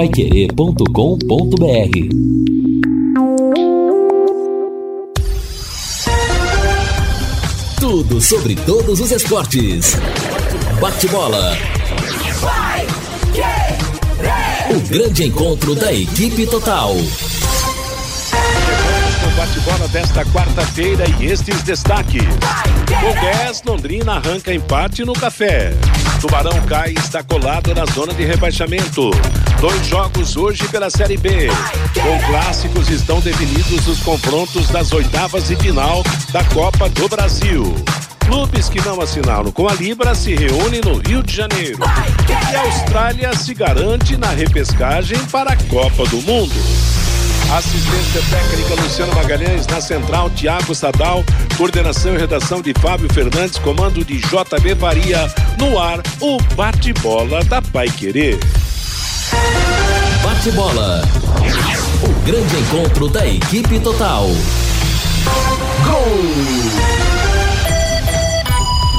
paiquerê.com.br Tudo sobre todos os esportes. Bate-bola. O grande encontro da equipe total bate-bola desta quarta-feira e estes destaques. Com 10, Londrina arranca empate no café. Tubarão cai e está colado na zona de rebaixamento. Dois jogos hoje pela Série B. Com clássicos estão definidos os confrontos das oitavas e final da Copa do Brasil. Clubes que não assinaram com a Libra se reúnem no Rio de Janeiro. E a Austrália se garante na repescagem para a Copa do Mundo. Assistência técnica Luciano Magalhães, na central Tiago Sadal, coordenação e redação de Fábio Fernandes, comando de JB Faria, no ar, o bate-bola da Pai Querer. Bate-bola. O grande encontro da equipe total. Gol!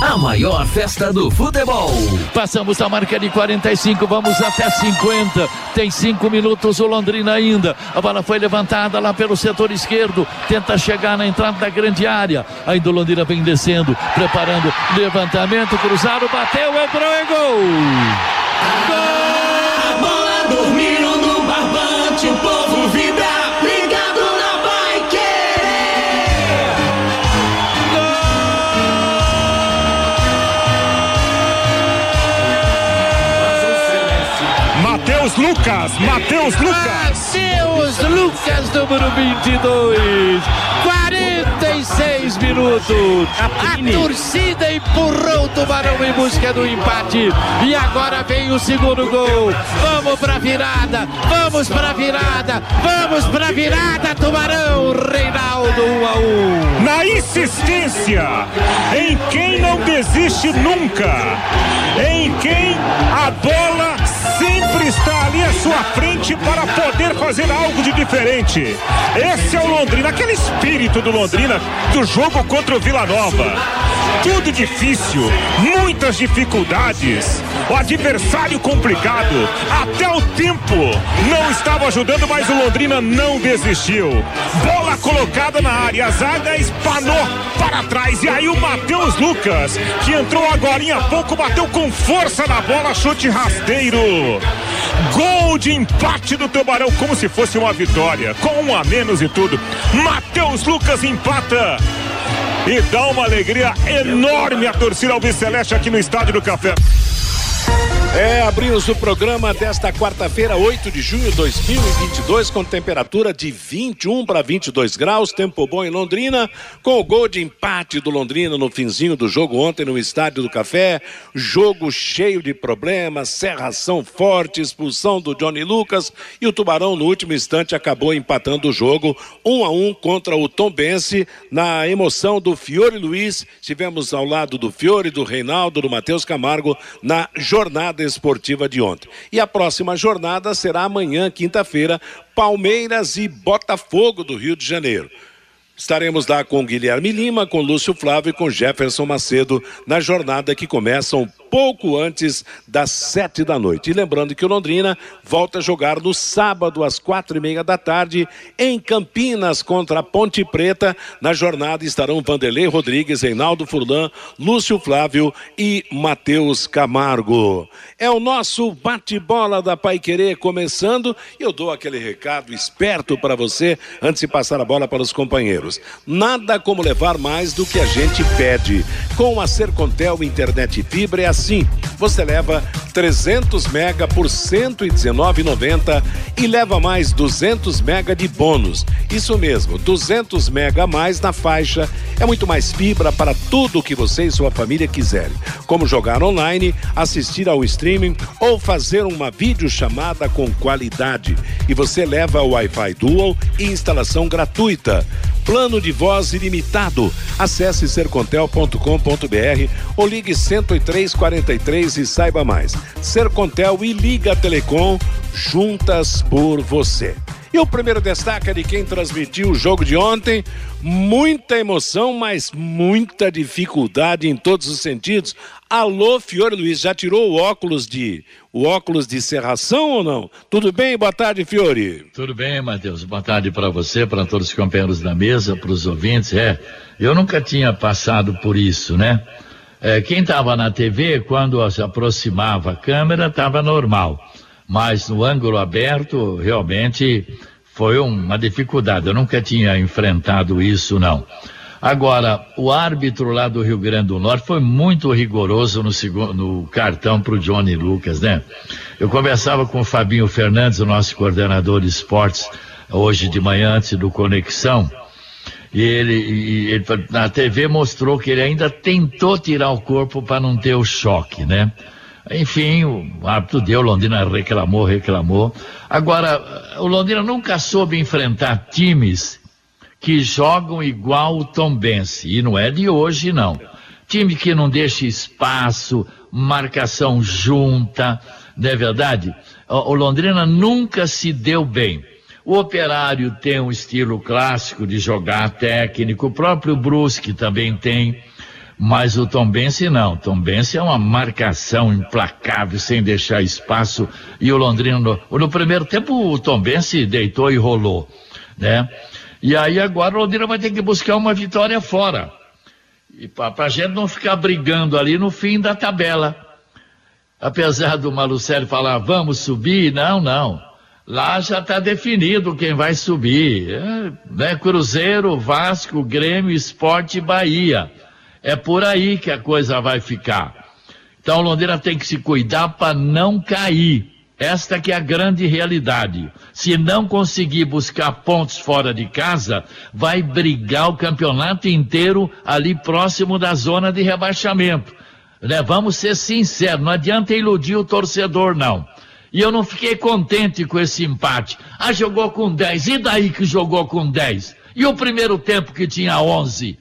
a maior festa do futebol. Passamos da marca de 45, vamos até 50. Tem cinco minutos o Londrina ainda. A bola foi levantada lá pelo setor esquerdo. Tenta chegar na entrada da grande área. Ainda o Londrina vem descendo, preparando levantamento, cruzado, bateu, entrou e. Gol! Lucas, Matheus Lucas. Matheus Lucas, número 22. 46 minutos. A torcida empurrou o Tubarão em busca do empate. E agora vem o segundo gol. Vamos pra virada, vamos pra virada, vamos pra virada, Tubarão. Reinaldo 1 a 1. Na insistência, em quem não desiste nunca, em quem a bola está ali à sua frente para poder fazer algo de diferente. Esse é o Londrina, aquele espírito do Londrina do jogo contra o Vila Nova. Tudo difícil, muitas dificuldades, o adversário complicado, até o tempo não estava ajudando, mas o Londrina não desistiu. Bola colocada na área, a zaga espanou para trás e aí o Matheus Lucas, que entrou agora há pouco, bateu com força na bola, chute rasteiro. Gol de empate do Tubarão, como se fosse uma vitória, com um a menos e tudo. Matheus Lucas empata e dá uma alegria enorme a torcida albiceleste aqui no Estádio do Café. É, abrimos o programa desta quarta-feira, 8 de junho de 2022, com temperatura de 21 para 22 graus, tempo bom em Londrina, com o gol de empate do Londrina no finzinho do jogo ontem no Estádio do Café, jogo cheio de problemas, serração forte, expulsão do Johnny Lucas e o Tubarão no último instante acabou empatando o jogo, um a um contra o Tombense, na emoção do Fiore Luiz, estivemos ao lado do Fiore, do Reinaldo, do Matheus Camargo, na jornada esportiva de ontem. E a próxima jornada será amanhã, quinta-feira, Palmeiras e Botafogo do Rio de Janeiro. Estaremos lá com Guilherme Lima, com Lúcio Flávio e com Jefferson Macedo na jornada que começa um pouco antes das sete da noite. E lembrando que o Londrina volta a jogar no sábado às quatro e meia da tarde em Campinas contra a Ponte Preta. Na jornada estarão Vanderlei Rodrigues, Reinaldo Furlan, Lúcio Flávio e Matheus Camargo. É o nosso bate-bola da Pai Querer começando eu dou aquele recado esperto para você antes de passar a bola para os companheiros. Nada como levar mais do que a gente pede. Com a Sercontel Internet Fibra é assim. Você leva 300 mega por 119,90 e leva mais 200 mega de bônus. Isso mesmo, 200 mega a mais na faixa. É muito mais fibra para tudo o que você e sua família quiserem. Como jogar online, assistir ao streaming ou fazer uma videochamada com qualidade. E você leva o Wi-Fi Dual e instalação gratuita. Plano de voz ilimitado. Acesse sercontel.com.br ou ligue 10343 e saiba mais. Sercontel e Liga Telecom juntas por você. E o primeiro destaque é de quem transmitiu o jogo de ontem Muita emoção, mas muita dificuldade em todos os sentidos. Alô, Fiore Luiz, já tirou o óculos de o óculos de serração ou não? Tudo bem? Boa tarde, Fiore. Tudo bem, Matheus. Boa tarde para você, para todos os companheiros da mesa, para os ouvintes. É, eu nunca tinha passado por isso, né? É, quem estava na TV, quando se aproximava a câmera, estava normal. Mas no ângulo aberto, realmente foi uma dificuldade. Eu nunca tinha enfrentado isso, não. Agora, o árbitro lá do Rio Grande do Norte foi muito rigoroso no, segundo, no cartão para o Johnny Lucas, né? Eu conversava com o Fabinho Fernandes, o nosso coordenador de esportes, hoje de manhã, antes do Conexão, e ele, e ele na TV mostrou que ele ainda tentou tirar o corpo para não ter o choque, né? Enfim, o árbitro deu, Londrina reclamou, reclamou. Agora, o Londrina nunca soube enfrentar times que jogam igual o Tombense, e não é de hoje não. Time que não deixa espaço, marcação junta, não é verdade? O, Londrina nunca se deu bem. O Operário tem um estilo clássico de jogar técnico, o próprio Brusque também tem. Mas o Tombense não. Tombense é uma marcação implacável, sem deixar espaço. E o Londrina, no, no primeiro tempo, o Tombense deitou e rolou, né? E aí agora o Londrina vai ter que buscar uma vitória fora. E para a gente não ficar brigando ali no fim da tabela. Apesar do Malucelli falar, vamos subir, não, não. Lá já está definido quem vai subir. É, né? Cruzeiro, Vasco, Grêmio, Esporte e Bahia. É por aí que a coisa vai ficar. Então Londrina tem que se cuidar para não cair. Esta que é a grande realidade. Se não conseguir buscar pontos fora de casa, vai brigar o campeonato inteiro ali próximo da zona de rebaixamento. Né? Vamos ser sinceros, não adianta iludir o torcedor, não. E eu não fiquei contente com esse empate. Ah, jogou com 10. E daí que jogou com 10? E o primeiro tempo que tinha 11?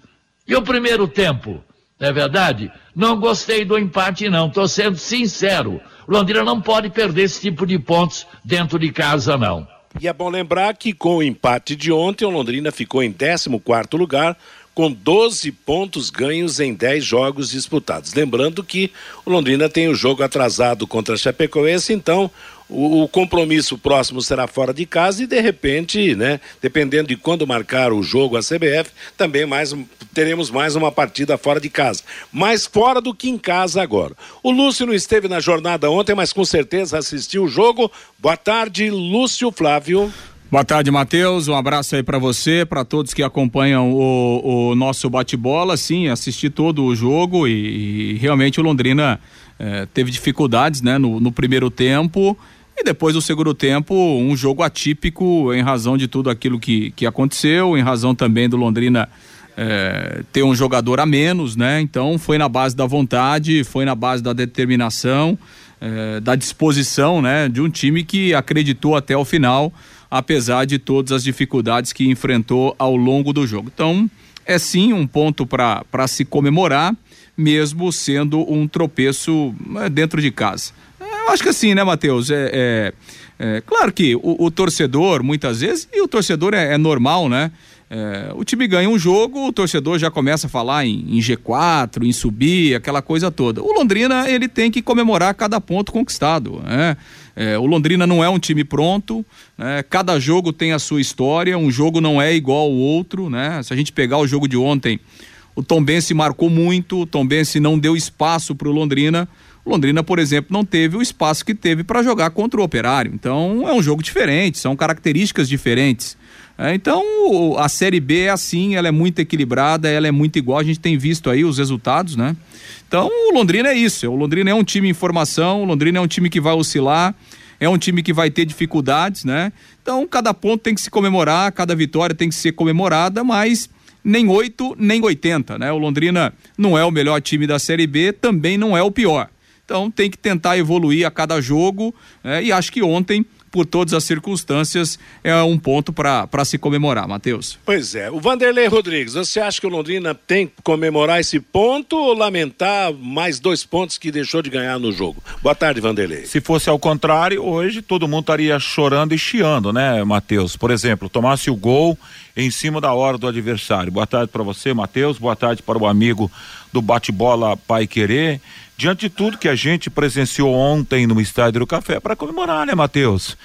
E o primeiro tempo? Não é verdade? Não gostei do empate, não. Estou sendo sincero. Londrina não pode perder esse tipo de pontos dentro de casa, não. E é bom lembrar que com o empate de ontem, o Londrina ficou em 14 lugar, com 12 pontos ganhos em 10 jogos disputados. Lembrando que o Londrina tem o jogo atrasado contra a Chapecoense, então o, o, compromisso próximo será fora de casa e de repente, né, dependendo de quando marcar o jogo a CBF, também mais teremos mais uma partida fora de casa, mais fora do que em casa agora. O Lúcio não esteve na jornada ontem, mas com certeza assistiu o jogo. Boa tarde, Lúcio Flávio. Boa tarde, Matheus. Um abraço aí para você, para todos que acompanham o, o nosso bate-bola. Sim, assisti todo o jogo e, e realmente o Londrina eh, teve dificuldades, né, no, no primeiro tempo. E depois do segundo tempo, um jogo atípico em razão de tudo aquilo que, que aconteceu, em razão também do Londrina é, ter um jogador a menos, né? Então foi na base da vontade, foi na base da determinação, é, da disposição, né? De um time que acreditou até o final, apesar de todas as dificuldades que enfrentou ao longo do jogo. Então é sim um ponto para se comemorar, mesmo sendo um tropeço é, dentro de casa acho que assim, né, Matheus? É, é, é, claro que o, o, torcedor, muitas vezes, e o torcedor é, é normal, né? É, o time ganha um jogo, o torcedor já começa a falar em, em, G4, em subir, aquela coisa toda. O Londrina, ele tem que comemorar cada ponto conquistado, né? É, o Londrina não é um time pronto, né? cada jogo tem a sua história, um jogo não é igual ao outro, né? Se a gente pegar o jogo de ontem, o Tombense marcou muito, o Tombense não deu espaço para o Londrina, Londrina, por exemplo, não teve o espaço que teve para jogar contra o Operário. Então é um jogo diferente, são características diferentes. É, então a Série B é assim, ela é muito equilibrada, ela é muito igual. A gente tem visto aí os resultados, né? Então o Londrina é isso. O Londrina é um time em formação, o Londrina é um time que vai oscilar, é um time que vai ter dificuldades, né? Então cada ponto tem que se comemorar, cada vitória tem que ser comemorada, mas nem 8, nem 80, né? O Londrina não é o melhor time da Série B, também não é o pior. Então tem que tentar evoluir a cada jogo né? e acho que ontem por todas as circunstâncias, é um ponto para se comemorar, Matheus. Pois é. O Vanderlei Rodrigues, você acha que o Londrina tem que comemorar esse ponto ou lamentar mais dois pontos que deixou de ganhar no jogo? Boa tarde, Vanderlei. Se fosse ao contrário, hoje todo mundo estaria chorando e chiando, né, Matheus? Por exemplo, tomasse o gol em cima da hora do adversário. Boa tarde para você, Matheus. Boa tarde para o amigo do bate-bola Pai Querer diante de tudo que a gente presenciou ontem no Estádio do Café para comemorar, né, Matheus?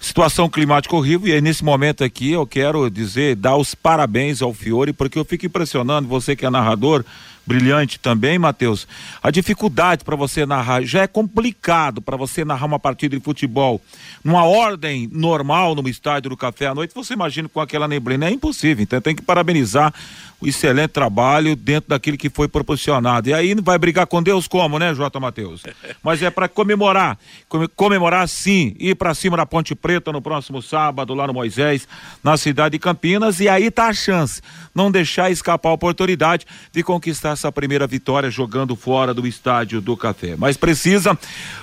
Situação climática horrível e aí nesse momento aqui eu quero dizer, dar os parabéns ao Fiore, porque eu fico impressionando, você que é narrador, brilhante também, Matheus. A dificuldade para você narrar já é complicado para você narrar uma partida de futebol numa ordem normal no estádio do Café à noite. Você imagina com aquela neblina é impossível. Então tem que parabenizar o excelente trabalho dentro daquilo que foi proporcionado. E aí vai brigar com Deus como, né, Jota Matheus? Mas é para comemorar, comemorar sim, ir para cima da Ponte Preta no próximo sábado lá no Moisés, na cidade de Campinas, e aí tá a chance, não deixar escapar a oportunidade de conquistar essa primeira vitória jogando fora do estádio do Café. Mas precisa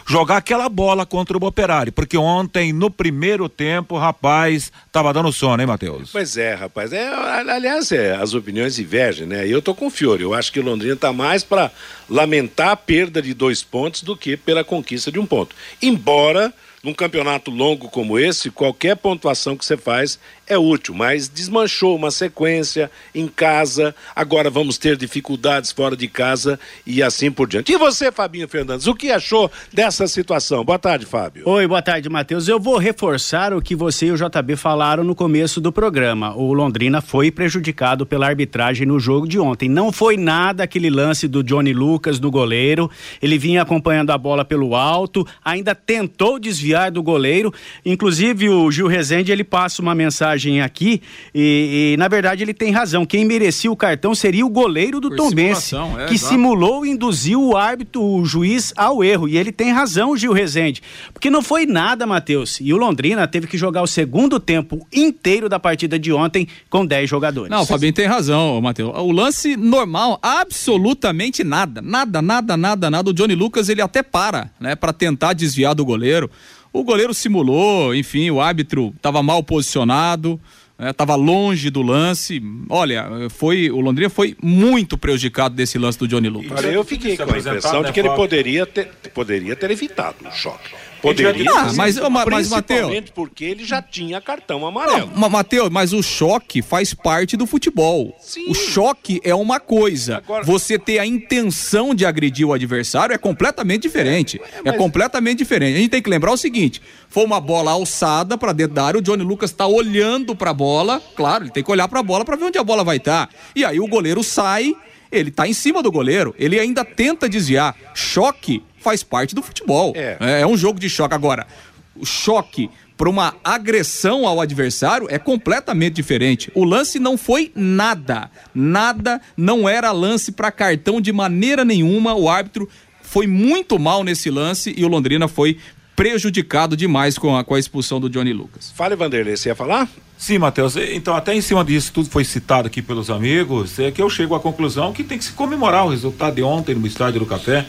jogar aquela bola contra o Operário, porque ontem no primeiro tempo, rapaz, tava dando sono, hein, Matheus? Pois é, rapaz. É, aliás, é, as opiniões divergem, né? Eu tô com o Fiore. Eu acho que o Londrina tá mais para lamentar a perda de dois pontos do que pela conquista de um ponto. Embora num campeonato longo como esse, qualquer pontuação que você faz é útil, mas desmanchou uma sequência em casa, agora vamos ter dificuldades fora de casa e assim por diante. E você, Fabinho Fernandes, o que achou dessa situação? Boa tarde, Fábio. Oi, boa tarde, Matheus. Eu vou reforçar o que você e o JB falaram no começo do programa. O Londrina foi prejudicado pela arbitragem no jogo de ontem. Não foi nada aquele lance do Johnny Lucas, do goleiro. Ele vinha acompanhando a bola pelo alto, ainda tentou desviar do goleiro. Inclusive, o Gil Rezende, ele passa uma mensagem aqui e, e, na verdade ele tem razão. Quem merecia o cartão seria o goleiro do Tom Bense, é, que exato. simulou e induziu o árbitro, o juiz ao erro. E ele tem razão, Gil Rezende, porque não foi nada, Matheus. E o Londrina teve que jogar o segundo tempo inteiro da partida de ontem com 10 jogadores. Não, o Fabinho tem razão, Matheus. O lance normal, absolutamente nada, nada, nada, nada, nada. O Johnny Lucas ele até para, né, para tentar desviar do goleiro. O goleiro simulou, enfim, o árbitro estava mal posicionado, estava né, longe do lance. Olha, foi o Londrina foi muito prejudicado desse lance do Johnny Lucas. Olha, eu fiquei com a impressão de que ele poderia ter, poderia ter evitado o choque. Poderia. Ah, mas, mas, Mateus. porque ele já tinha cartão amarelo. Matheus, mas o choque faz parte do futebol. Sim. O choque é uma coisa. Agora... Você ter a intenção de agredir o adversário é completamente diferente. É, é mas... é completamente diferente. A gente tem que lembrar o seguinte: foi uma bola alçada para dentro da área, o Johnny Lucas está olhando para a bola. Claro, ele tem que olhar para a bola para ver onde a bola vai estar. Tá. E aí o goleiro sai ele está em cima do goleiro, ele ainda tenta desviar. Choque faz parte do futebol. É, é, é um jogo de choque. Agora, o choque para uma agressão ao adversário é completamente diferente. O lance não foi nada, nada, não era lance para cartão de maneira nenhuma. O árbitro foi muito mal nesse lance e o Londrina foi prejudicado demais com a, com a expulsão do Johnny Lucas. Fale, Vanderlei, você ia falar? Sim, Matheus. Então, até em cima disso, tudo foi citado aqui pelos amigos, é que eu chego à conclusão que tem que se comemorar o resultado de ontem no Estádio do Café.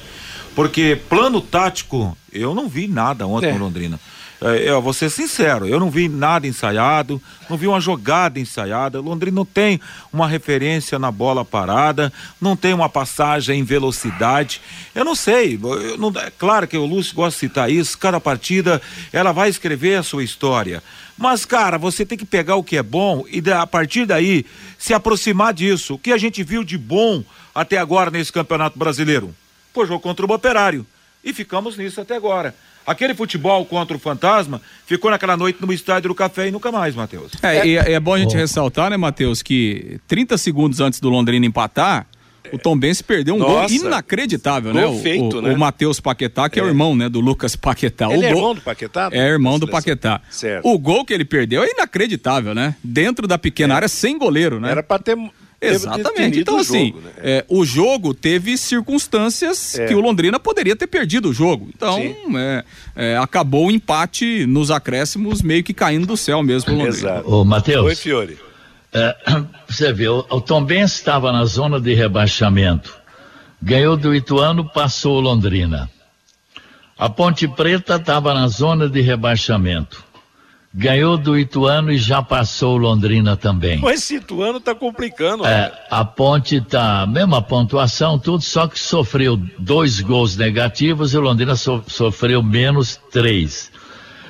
Porque plano tático, eu não vi nada ontem é. no Londrina. É, eu vou ser sincero, eu não vi nada ensaiado, não vi uma jogada ensaiada. Londrina não tem uma referência na bola parada, não tem uma passagem em velocidade. Eu não sei, eu não, é claro que o Lúcio gosta de citar isso, cada partida ela vai escrever a sua história. Mas, cara, você tem que pegar o que é bom e a partir daí se aproximar disso. O que a gente viu de bom até agora nesse Campeonato Brasileiro? Pô, jogo contra o Operário. E ficamos nisso até agora. Aquele futebol contra o Fantasma ficou naquela noite no estádio do Café e nunca mais, Matheus. É, é, é bom a gente ressaltar, né, Matheus, que 30 segundos antes do Londrina empatar, o Tom Benz perdeu um Nossa, gol inacreditável, né? O, feito, o, né? o Matheus Paquetá, que é. é. o irmão, né, do Lucas Paquetá. Ele o é irmão do Paquetá? É irmão do Paquetá. Certo. O gol que ele perdeu é inacreditável, né? Dentro da pequena é. área, sem goleiro, né? Era pra ter Exatamente. Então, assim, jogo, né? é, o jogo teve circunstâncias é. que o Londrina poderia ter perdido o jogo. Então, é, é, acabou o empate nos acréscimos, meio que caindo do céu mesmo o Londrina. Exato. Ô, Matheus. Oi, Fiore. É, você vê, o, o Tom Ben estava na zona de rebaixamento. Ganhou do Ituano, passou o Londrina. A Ponte Preta estava na zona de rebaixamento. Ganhou do Ituano e já passou Londrina também. Mas esse Ituano tá complicando. É, a Ponte tá, mesma pontuação, tudo, só que sofreu dois gols negativos e o Londrina so, sofreu menos três.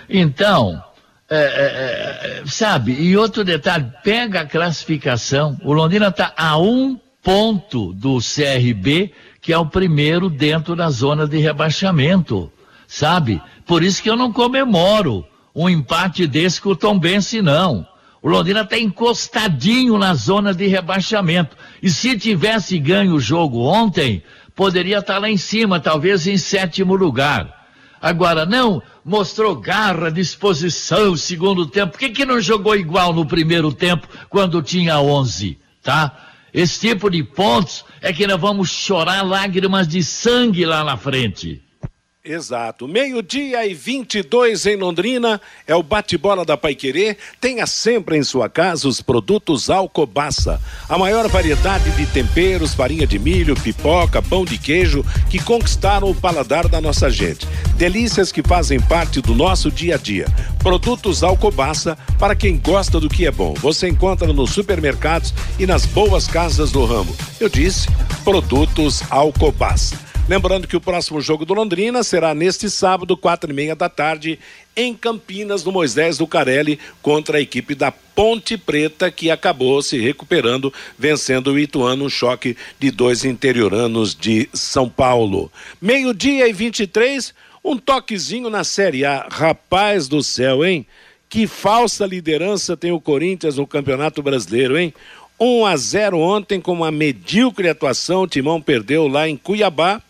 Então, é, é, é, sabe, e outro detalhe, pega a classificação, o Londrina está a um ponto do CRB, que é o primeiro dentro da zona de rebaixamento sabe? Por isso que eu não comemoro um empate desse com o Tom Bense, não. O Londrina está encostadinho na zona de rebaixamento. E se tivesse ganho o jogo ontem, poderia estar tá lá em cima, talvez em sétimo lugar. Agora, não mostrou garra, disposição, segundo tempo. Por que, que não jogou igual no primeiro tempo, quando tinha 11, tá? Esse tipo de pontos é que nós vamos chorar lágrimas de sangue lá na frente. Exato. Meio-dia e 22 em Londrina é o bate-bola da Paiquerê. Tenha sempre em sua casa os produtos Alcobaça. A maior variedade de temperos, farinha de milho, pipoca, pão de queijo que conquistaram o paladar da nossa gente. Delícias que fazem parte do nosso dia a dia. Produtos Alcobaça para quem gosta do que é bom. Você encontra nos supermercados e nas boas casas do ramo. Eu disse, produtos Alcobaça. Lembrando que o próximo jogo do Londrina será neste sábado, quatro e meia da tarde, em Campinas, no Moisés do Carelli, contra a equipe da Ponte Preta, que acabou se recuperando, vencendo o Ituano, um choque de dois interioranos de São Paulo. Meio-dia e 23, um toquezinho na Série A. Rapaz do céu, hein? Que falsa liderança tem o Corinthians no Campeonato Brasileiro, hein? 1 a 0 ontem com uma medíocre atuação, o Timão perdeu lá em Cuiabá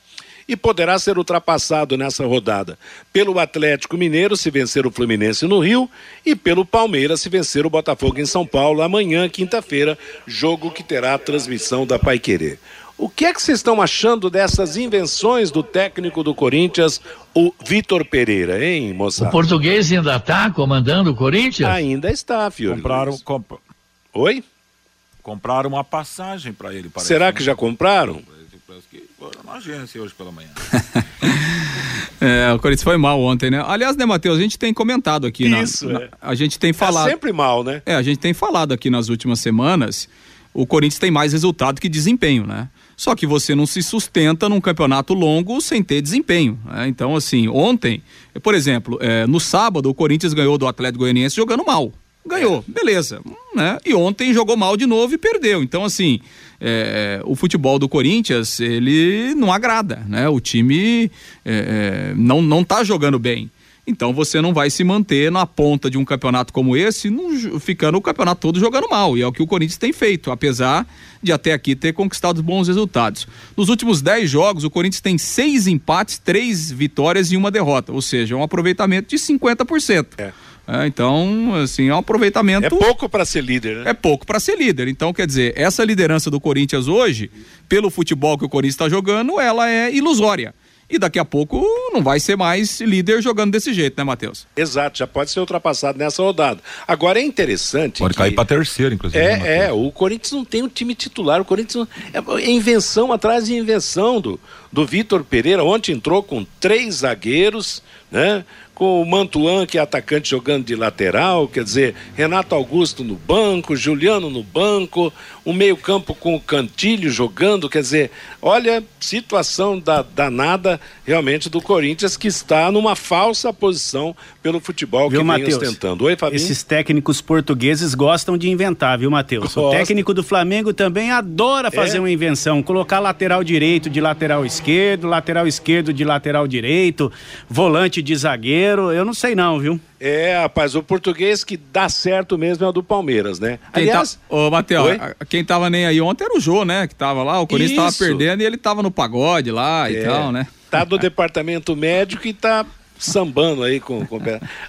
e poderá ser ultrapassado nessa rodada pelo Atlético Mineiro se vencer o Fluminense no Rio e pelo Palmeiras se vencer o Botafogo em São Paulo amanhã, quinta-feira, jogo que terá a transmissão da Paiquerê. O que é que vocês estão achando dessas invenções do técnico do Corinthians, o Vitor Pereira, hein, moça? O português ainda está comandando o Corinthians? Ainda está, filho. Compraram. Comp... Oi? Compraram uma passagem para ele. Será que já compraram? Parece que foram na agência hoje pela manhã. é, o Corinthians foi mal ontem, né? Aliás, né, Matheus, a gente tem comentado aqui. Isso, na, é. na, a gente tem falado. É sempre mal, né? É, a gente tem falado aqui nas últimas semanas. O Corinthians tem mais resultado que desempenho, né? Só que você não se sustenta num campeonato longo sem ter desempenho. Né? Então, assim, ontem, por exemplo, é, no sábado, o Corinthians ganhou do Atlético Goianiense jogando mal. Ganhou, beleza. Né? E ontem jogou mal de novo e perdeu. Então, assim, é, o futebol do Corinthians, ele não agrada, né? O time é, não, não tá jogando bem. Então você não vai se manter na ponta de um campeonato como esse, não, ficando o campeonato todo jogando mal. E é o que o Corinthians tem feito, apesar de até aqui ter conquistado bons resultados. Nos últimos 10 jogos, o Corinthians tem seis empates, três vitórias e uma derrota. Ou seja, um aproveitamento de 50%. É. É, então, assim, é um aproveitamento. É pouco para ser líder, né? É pouco para ser líder. Então, quer dizer, essa liderança do Corinthians hoje, pelo futebol que o Corinthians está jogando, ela é ilusória. E daqui a pouco não vai ser mais líder jogando desse jeito, né, Matheus? Exato, já pode ser ultrapassado nessa rodada. Agora é interessante. Pode que... cair para terceiro, inclusive. É, né, é, o Corinthians não tem um time titular. O Corinthians é invenção atrás de invenção do, do Vitor Pereira. Ontem entrou com três zagueiros, né? com o Mantuan, que é atacante jogando de lateral, quer dizer, Renato Augusto no banco, Juliano no banco, um meio-campo com o Cantilho jogando, quer dizer, olha, situação da, danada realmente do Corinthians que está numa falsa posição pelo futebol viu, que Mateus, vem ostentando. Oi, Fabinho? Esses técnicos portugueses gostam de inventar, viu, Matheus? O técnico do Flamengo também adora fazer é? uma invenção, colocar lateral direito de lateral esquerdo, lateral esquerdo de lateral direito, volante de zagueiro eu não sei não, viu? É, rapaz, o português que dá certo mesmo é o do Palmeiras, né? Quem Aliás, tá, ô, Matheus, quem tava nem aí ontem era o Jô, né? Que tava lá, o Corinthians Isso. tava perdendo e ele tava no pagode lá é, e tal, né? Tá do departamento médico e tá sambando aí com, com...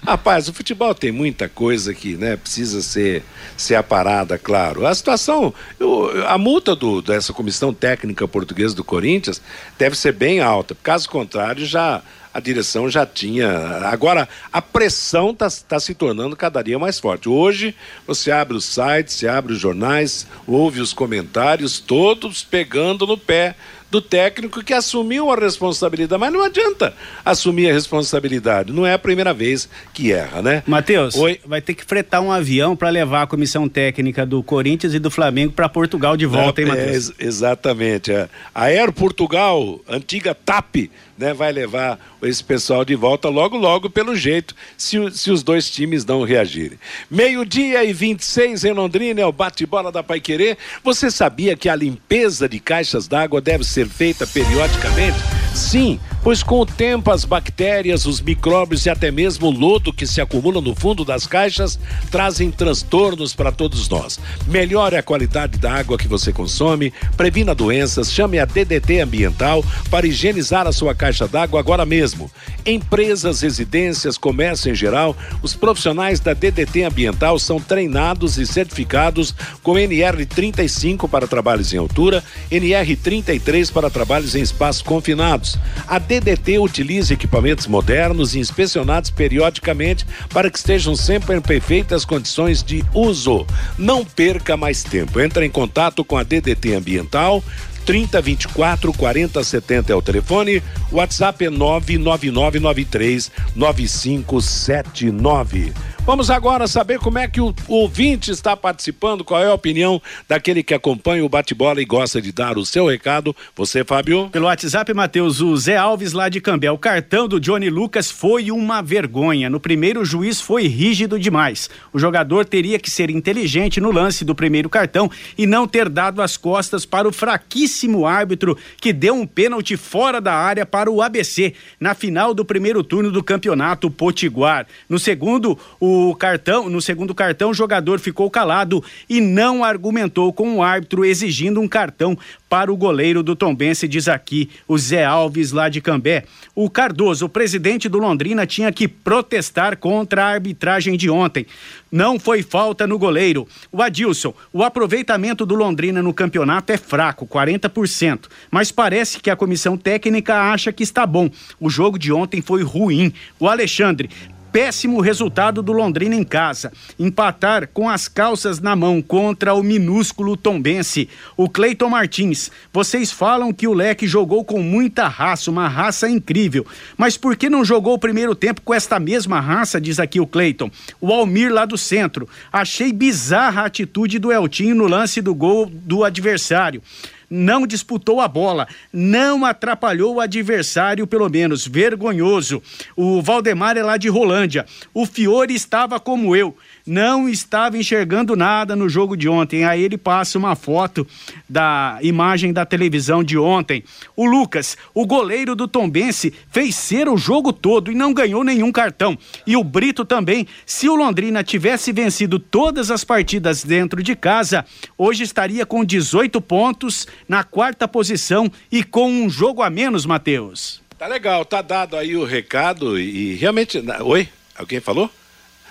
Rapaz, o futebol tem muita coisa que né, precisa ser, ser aparada, claro. A situação, eu, a multa do, dessa comissão técnica portuguesa do Corinthians deve ser bem alta. Caso contrário, já a direção já tinha. Agora, a pressão está tá se tornando cada dia mais forte. Hoje, você abre os sites, você abre os jornais, ouve os comentários, todos pegando no pé do técnico que assumiu a responsabilidade. Mas não adianta assumir a responsabilidade. Não é a primeira vez que erra, né? Matheus, vai ter que fretar um avião para levar a comissão técnica do Corinthians e do Flamengo para Portugal de volta, hein, É, Matheus? ex- exatamente. é. A Air Portugal, antiga TAP, né, vai levar esse pessoal de volta logo, logo, pelo jeito, se, se os dois times não reagirem. Meio-dia e 26 em Londrina, é o bate-bola da Paiquerê. Você sabia que a limpeza de caixas d'água deve ser feita periodicamente? Sim, pois com o tempo as bactérias, os micróbios e até mesmo o lodo que se acumula no fundo das caixas trazem transtornos para todos nós. Melhore a qualidade da água que você consome, previna doenças, chame a DDT Ambiental para higienizar a sua caixa d'água agora mesmo. Empresas, residências, comércio em geral, os profissionais da DDT Ambiental são treinados e certificados com NR35 para trabalhos em altura, NR33 para trabalhos em espaços confinados. A DDT utiliza equipamentos modernos e inspecionados periodicamente para que estejam sempre em perfeitas condições de uso. Não perca mais tempo. Entre em contato com a DDT Ambiental 3024 4070 é o telefone. WhatsApp é 99993 9579. Vamos agora saber como é que o, ouvinte está participando, qual é a opinião daquele que acompanha o bate-bola e gosta de dar o seu recado. Você, Fábio? Pelo WhatsApp, Matheus, o Zé Alves lá de Cambé. O cartão do Johnny Lucas foi uma vergonha. No primeiro, o juiz foi rígido demais. O jogador teria que ser inteligente no lance do primeiro cartão e não ter dado as costas para o fraquíssimo árbitro que deu um pênalti fora da área para o ABC na final do primeiro turno do Campeonato Potiguar. No segundo, o cartão, no segundo cartão, o jogador ficou calado e não argumentou com o árbitro exigindo um cartão para o goleiro do Tombense, diz aqui o Zé Alves lá de Cambé. O Cardoso, o presidente do Londrina, tinha que protestar contra a arbitragem de ontem. Não foi falta no goleiro. O Adilson, o aproveitamento do Londrina no campeonato é fraco, 40%. Mas parece que a comissão técnica acha que está bom. O jogo de ontem foi ruim. O Alexandre, péssimo resultado do Londrina em casa. Empatar com as calças na mão contra o minúsculo Tombense. O Cleiton Martins, vocês falam que o Leque jogou com muita raça, uma raça incrível. Mas por que não jogou o primeiro tempo com esta mesma raça, diz aqui o Cleiton. O Almir lá do centro. Achei bizarra a atitude do Eltinho no lance do gol do adversário não disputou a bola, não atrapalhou o adversário, pelo menos, vergonhoso. O Valdemar é lá de Rolândia. O Fiore estava como eu, não estava enxergando nada no jogo de ontem. Aí ele passa uma foto da imagem da televisão de ontem. O Lucas, o goleiro do Tombense, fez ser o jogo todo e não ganhou nenhum cartão. E o Brito também, se o Londrina tivesse vencido todas as partidas dentro de casa, hoje estaria com 18 pontos na quarta posição e com um jogo a menos, Matheus. Tá legal, tá dado aí o recado e, e realmente. Oi? Alguém falou?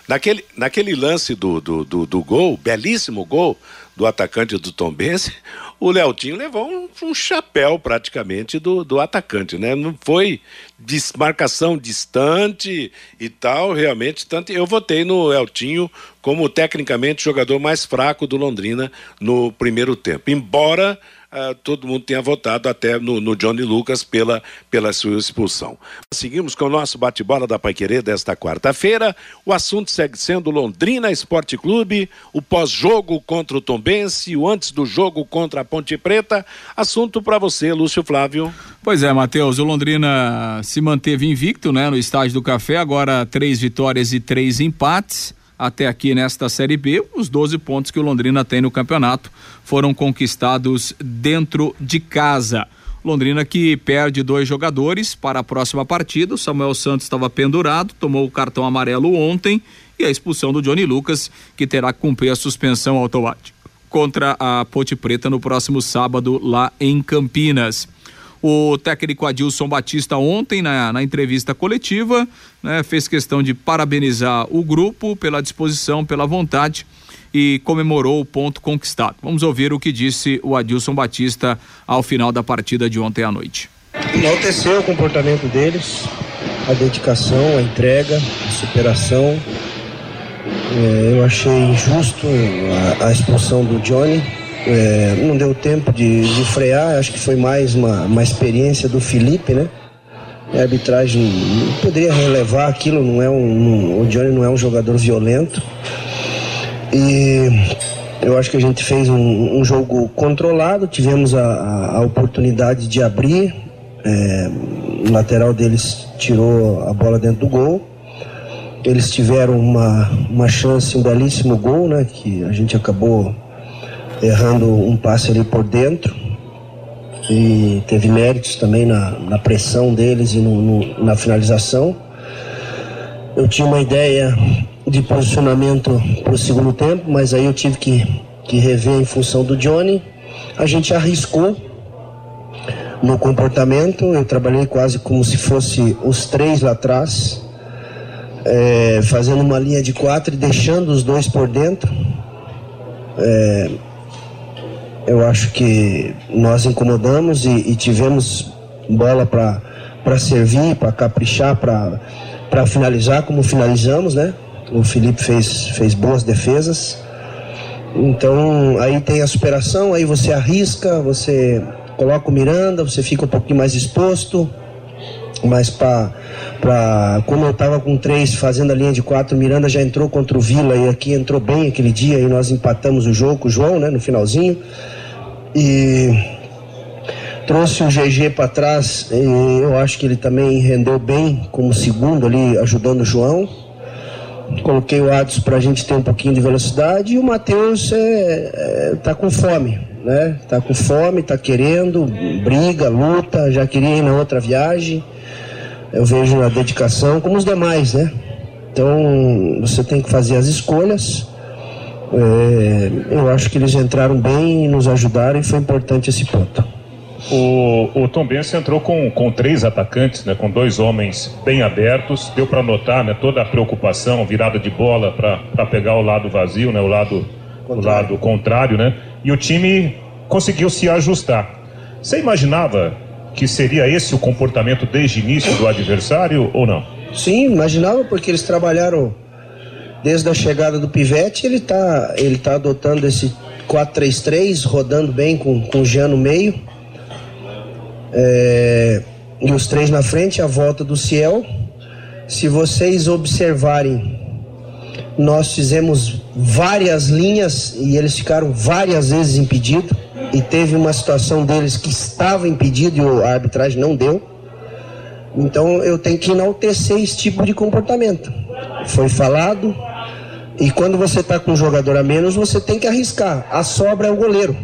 Naquele, naquele lance do, do, do, do gol, belíssimo gol do atacante do Tombense, o Leotinho levou um, um chapéu praticamente do, do atacante, né? Não foi desmarcação distante e tal, realmente. Tanto eu votei no Eltinho como tecnicamente jogador mais fraco do Londrina no primeiro tempo. Embora ah, todo mundo tenha votado até no, no Johnny Lucas pela, pela sua expulsão. Seguimos com o nosso bate-bola da Paiquerê desta quarta-feira. O assunto segue sendo Londrina Esporte Clube, o pós-jogo contra o Tombense, o antes do jogo contra a Ponte Preta. Assunto para você, Lúcio Flávio. Pois é, Matheus, o Londrina se manteve invicto, né, no estádio do Café, agora três vitórias e três empates. Até aqui nesta Série B, os 12 pontos que o Londrina tem no campeonato foram conquistados dentro de casa. Londrina que perde dois jogadores para a próxima partida. O Samuel Santos estava pendurado, tomou o cartão amarelo ontem e a expulsão do Johnny Lucas, que terá que cumprir a suspensão automática contra a Ponte Preta no próximo sábado lá em Campinas. O técnico Adilson Batista ontem na, na entrevista coletiva né, fez questão de parabenizar o grupo pela disposição, pela vontade e comemorou o ponto conquistado. Vamos ouvir o que disse o Adilson Batista ao final da partida de ontem à noite. Enalteceu o comportamento deles, a dedicação, a entrega, a superação. É, eu achei injusto a, a expulsão do Johnny. É, não deu tempo de, de, frear, acho que foi mais uma, uma experiência do Felipe, né? A arbitragem poderia relevar aquilo, não é um, o Johnny não é um jogador violento. E eu acho que a gente fez um, um jogo controlado, tivemos a, a, a oportunidade de abrir. É, o lateral deles tirou a bola dentro do gol. Eles tiveram uma, uma chance, um belíssimo gol, né? Que a gente acabou errando um passe ali por dentro. E teve méritos também na, na pressão deles e no, no, na finalização. Eu tinha uma ideia de posicionamento para o segundo tempo, mas aí eu tive que, que rever em função do Johnny. A gente arriscou no comportamento, eu trabalhei quase como se fosse os três lá atrás, é, fazendo uma linha de quatro e deixando os dois por dentro. É, eu acho que nós incomodamos e, e tivemos bola para servir, para caprichar, para finalizar como finalizamos, né? O Felipe fez, fez boas defesas. Então aí tem a superação, aí você arrisca, você coloca o Miranda, você fica um pouquinho mais exposto. Mas para como eu estava com três fazendo a linha de quatro, Miranda já entrou contra o Vila e aqui entrou bem aquele dia e nós empatamos o jogo com o João, né, no finalzinho. E trouxe o GG para trás, eu acho que ele também rendeu bem como segundo ali, ajudando o João. Coloquei o Adson para a gente ter um pouquinho de velocidade e o Matheus é, é, tá com fome, né? Tá com fome, tá querendo, briga, luta, já queria ir na outra viagem. Eu vejo a dedicação, como os demais, né? Então você tem que fazer as escolhas. É, eu acho que eles entraram bem e nos ajudaram e foi importante esse ponto. O, o Tom Benz entrou com, com três atacantes, né, com dois homens bem abertos. Deu para notar né, toda a preocupação, virada de bola para pegar o lado vazio, né, o lado contrário. o lado contrário, né? E o time conseguiu se ajustar. Você imaginava que seria esse o comportamento desde o início do adversário ou não? Sim, imaginava porque eles trabalharam desde a chegada do Pivete, ele está ele tá adotando esse 4-3-3, rodando bem com, com o Jean no meio é, e os três na frente, a volta do Ciel. Se vocês observarem, nós fizemos várias linhas e eles ficaram várias vezes impedidos. E teve uma situação deles que estava impedido e a arbitragem não deu. Então eu tenho que enaltecer esse tipo de comportamento. Foi falado, e quando você está com um jogador a menos, você tem que arriscar. A sobra é o goleiro.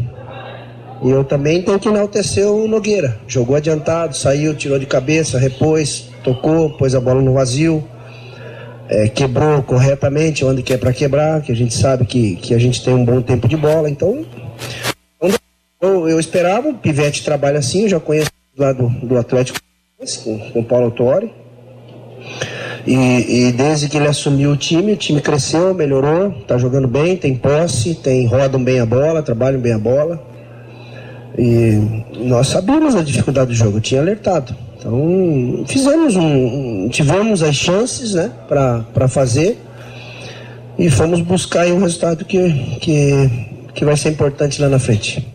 E eu também tenho que enaltecer o Nogueira. Jogou adiantado, saiu, tirou de cabeça, repôs, tocou, pôs a bola no vazio, é, quebrou corretamente onde quer para quebrar, que a gente sabe que, que a gente tem um bom tempo de bola. Então, eu, eu esperava, o Pivete trabalha assim, eu já conheço lá do, do Atlético com, com o Paulo Autori. E, e, desde que ele assumiu o time, o time cresceu, melhorou, tá jogando bem, tem posse, tem rodam bem a bola, trabalham bem a bola. E nós sabíamos a dificuldade do jogo, tinha alertado. Então, fizemos um, tivemos as chances, né, para fazer e fomos buscar um resultado que, que, que vai ser importante lá na frente.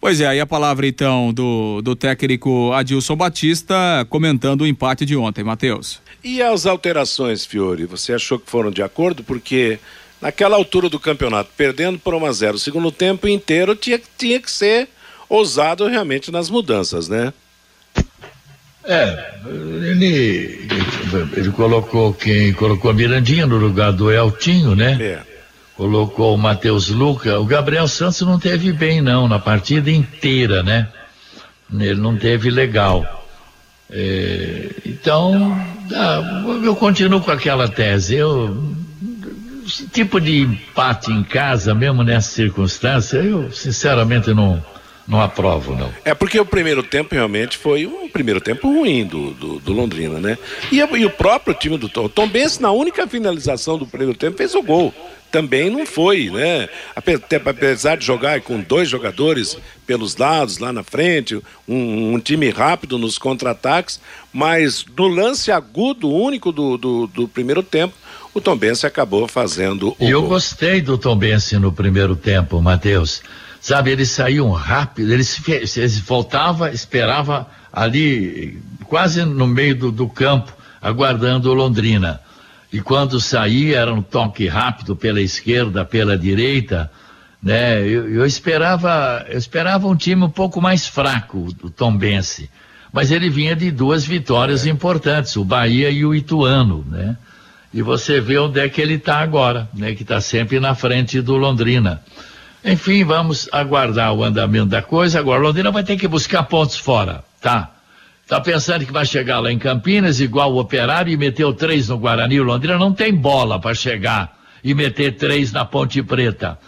Pois é, aí a palavra então do, do técnico Adilson Batista comentando o empate de ontem, Matheus. E as alterações, Fiore, você achou que foram de acordo? Porque naquela altura do campeonato, perdendo por 1 a 0 o segundo tempo inteiro, tinha, tinha que ser ousado realmente nas mudanças, né? É, ele, ele colocou quem colocou a Mirandinha no lugar do Eltinho, né? É. Colocou o Matheus Luca. O Gabriel Santos não teve bem, não, na partida inteira, né? Ele não teve legal. É, então, ah, eu continuo com aquela tese. Eu, esse tipo de empate em casa, mesmo nessa circunstância, eu sinceramente não não aprovo, não. É porque o primeiro tempo realmente foi um primeiro tempo ruim do, do, do Londrina, né? E, e, o próprio time do Tom, Tom Benz, na única finalização do primeiro tempo, fez o gol. Também não foi, né? Apesar de jogar com dois jogadores pelos lados, lá na frente, um, um time rápido nos contra-ataques, mas no lance agudo, único do, do, do primeiro tempo, o Tom Benz acabou fazendo o E eu gol. gostei do Tom Benz no primeiro tempo, Matheus Sabe, eles saíam rápido, eles, eles voltavam, esperava ali, quase no meio do, do campo, aguardando o Londrina. E quando saía, era um toque rápido pela esquerda, pela direita, né? Eu, eu, esperava, eu esperava um time um pouco mais fraco, do Tombense. Mas ele vinha de duas vitórias é. importantes, o Bahia e o Ituano, né? E você vê onde é que ele está agora, né? Que está sempre na frente do Londrina. Enfim, vamos aguardar o andamento da coisa. Agora, Londrina vai ter que buscar pontos fora, tá? Tá pensando que vai chegar lá em Campinas, igual o Operário, e meteu três no Guarani. O Londrina não tem bola para chegar e meter três na Ponte Preta.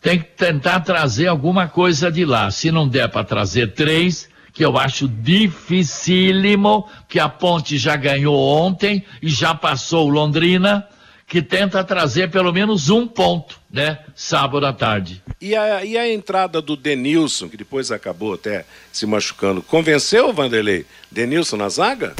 Tem que tentar trazer alguma coisa de lá. Se não der para trazer três, que eu acho dificílimo, que a Ponte já ganhou ontem e já passou o Londrina que tenta trazer pelo menos um ponto, né? Sábado à tarde. E a, e a entrada do Denilson, que depois acabou até se machucando, convenceu, Vanderlei? Denilson na zaga?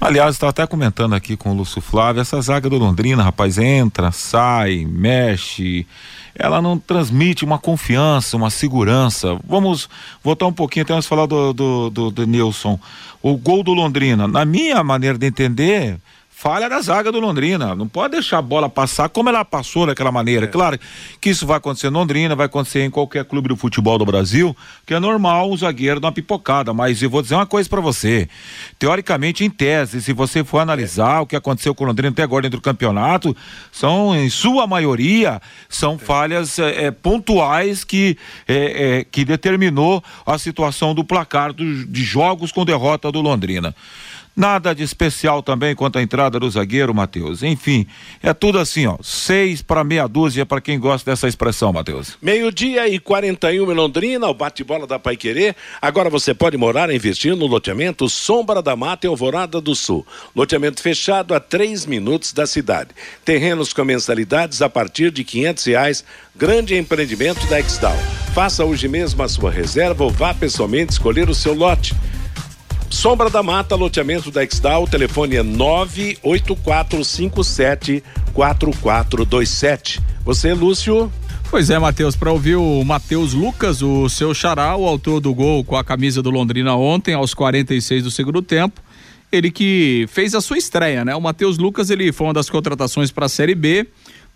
Aliás, estava até comentando aqui com o Lúcio Flávio, essa zaga do Londrina, rapaz, entra, sai, mexe, ela não transmite uma confiança, uma segurança. Vamos voltar um pouquinho, até nós falar do, do, do, do Nilson. O gol do Londrina, na minha maneira de entender, falha da zaga do Londrina. Não pode deixar a bola passar como ela passou daquela maneira. É. Claro que isso vai acontecer no Londrina, vai acontecer em qualquer clube do futebol do Brasil, que é normal o zagueiro dar uma pipocada. Mas eu vou dizer uma coisa para você. Teoricamente, em tese, se você for analisar é. o que aconteceu com o Londrina até agora dentro do campeonato, são, em sua maioria, são é. falhas é, pontuais que, é, é, que determinou a situação do placar do, de jogos com derrota do Londrina. Nada de especial também quanto à entrada do zagueiro, Matheus. Enfim, é tudo assim, ó. Seis para meia dúzia para quem gosta dessa expressão, Matheus. Meio-dia e 41 em Londrina, o bate-bola da Pai Querer. Agora você pode morar e investir no loteamento Sombra da Mata e Alvorada do Sul. Loteamento fechado a três minutos da cidade. Terrenos com mensalidades a partir de quinhentos reais. Grande empreendimento da Exdal. Faça hoje mesmo a sua reserva ou vá pessoalmente escolher o seu lote. Sombra da Mata, loteamento da Exdal, o telefone é 984574427. Você, Lúcio? Pois é, Matheus, para ouvir o Matheus Lucas, o seu xará, o autor do gol com a camisa do Londrina ontem, aos 46 do segundo tempo, ele que fez a sua estreia, né? O Matheus Lucas, ele foi uma das contratações para a Série B,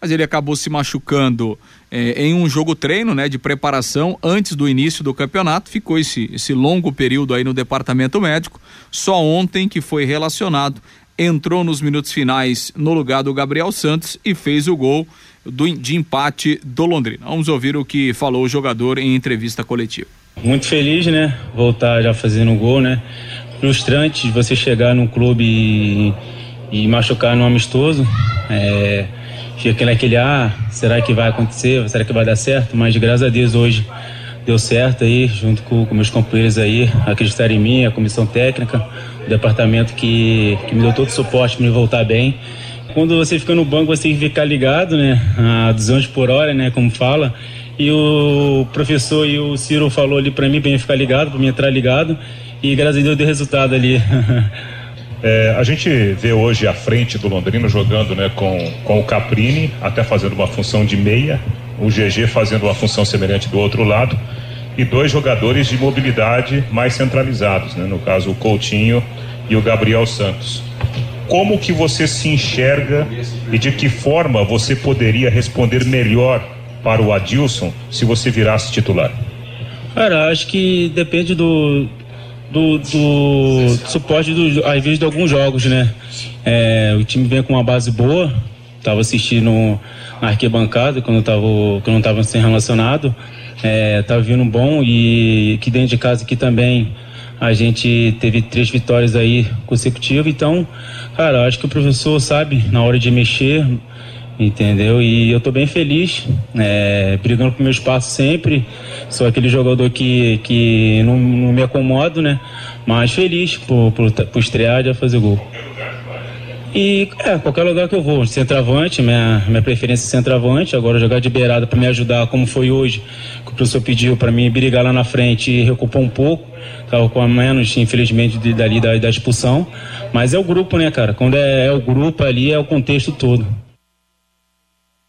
mas ele acabou se machucando eh, em um jogo treino, né, de preparação antes do início do campeonato. Ficou esse, esse longo período aí no departamento médico. Só ontem que foi relacionado, entrou nos minutos finais no lugar do Gabriel Santos e fez o gol do, de empate do Londrina. Vamos ouvir o que falou o jogador em entrevista coletiva. Muito feliz, né? Voltar já fazendo gol, né? Frustrante você chegar num clube e, e machucar no amistoso. É fica naquele, ah, será que vai acontecer? Será que vai dar certo? Mas graças a Deus hoje deu certo aí, junto com, com meus companheiros aí, acreditar em mim, a comissão técnica, o departamento que, que me deu todo o suporte para me voltar bem. Quando você fica no banco, você tem que ficar ligado, né? A 200 por hora, né? Como fala. E o professor e o Ciro falou ali para mim, para mim ficar ligado, para mim entrar ligado. E graças a Deus deu resultado ali. É, a gente vê hoje a frente do Londrina jogando né, com, com o Caprini, até fazendo uma função de meia, o GG fazendo uma função semelhante do outro lado, e dois jogadores de mobilidade mais centralizados, né, no caso o Coutinho e o Gabriel Santos. Como que você se enxerga e de que forma você poderia responder melhor para o Adilson se você virasse titular? Cara, acho que depende do, do, do suporte, do, às vezes, de alguns jogos, né? É, o time vem com uma base boa, tava assistindo na arquibancada quando tava, quando não tava sem relacionado, é, tava vindo bom e que dentro de casa aqui também a gente teve três vitórias aí consecutivas, então, cara, acho que o professor sabe na hora de mexer, entendeu? E eu tô bem feliz, é, brigando pro meu espaço sempre. Sou aquele jogador que, que não, não me acomodo, né? Mas feliz por, por, por estrear e fazer gol. E é, qualquer lugar que eu vou, centroavante, minha, minha preferência é centroavante, agora jogar de beirada para me ajudar, como foi hoje, que o professor pediu para mim brigar lá na frente e recuperar um pouco, tava com a menos, infelizmente, de, dali da, da expulsão, mas é o grupo, né, cara? Quando é, é o grupo ali, é o contexto todo.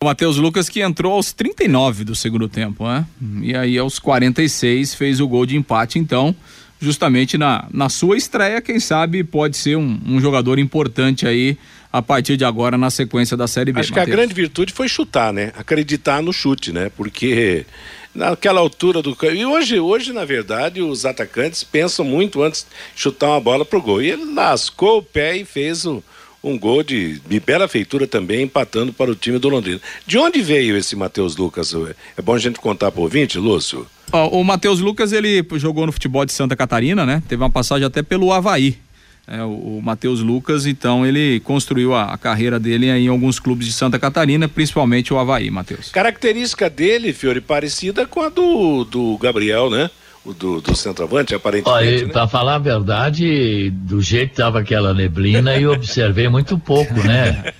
O Matheus Lucas que entrou aos 39 do segundo tempo, né? E aí aos 46 fez o gol de empate, então, justamente na, na sua estreia, quem sabe pode ser um, um jogador importante aí a partir de agora na sequência da Série B. Acho que a grande virtude foi chutar, né? Acreditar no chute, né? Porque naquela altura do e hoje hoje na verdade os atacantes pensam muito antes de chutar uma bola pro gol e ele lascou o pé e fez o, um gol de, de bela feitura também, empatando para o time do Londrina. De onde veio esse Matheus Lucas? É bom a gente contar para o ouvinte, Lúcio? Ó, o Matheus Lucas, ele jogou no futebol de Santa Catarina, né? Teve uma passagem até pelo Havaí. É, o, o Matheus Lucas, então, ele construiu a, a, carreira dele em alguns clubes de Santa Catarina, principalmente o Havaí, Matheus. Característica dele, Fiore, parecida com a do, do Gabriel, né? O do, do centroavante, aparentemente. Né? Para falar a verdade, do jeito que estava aquela neblina, eu observei muito pouco, né?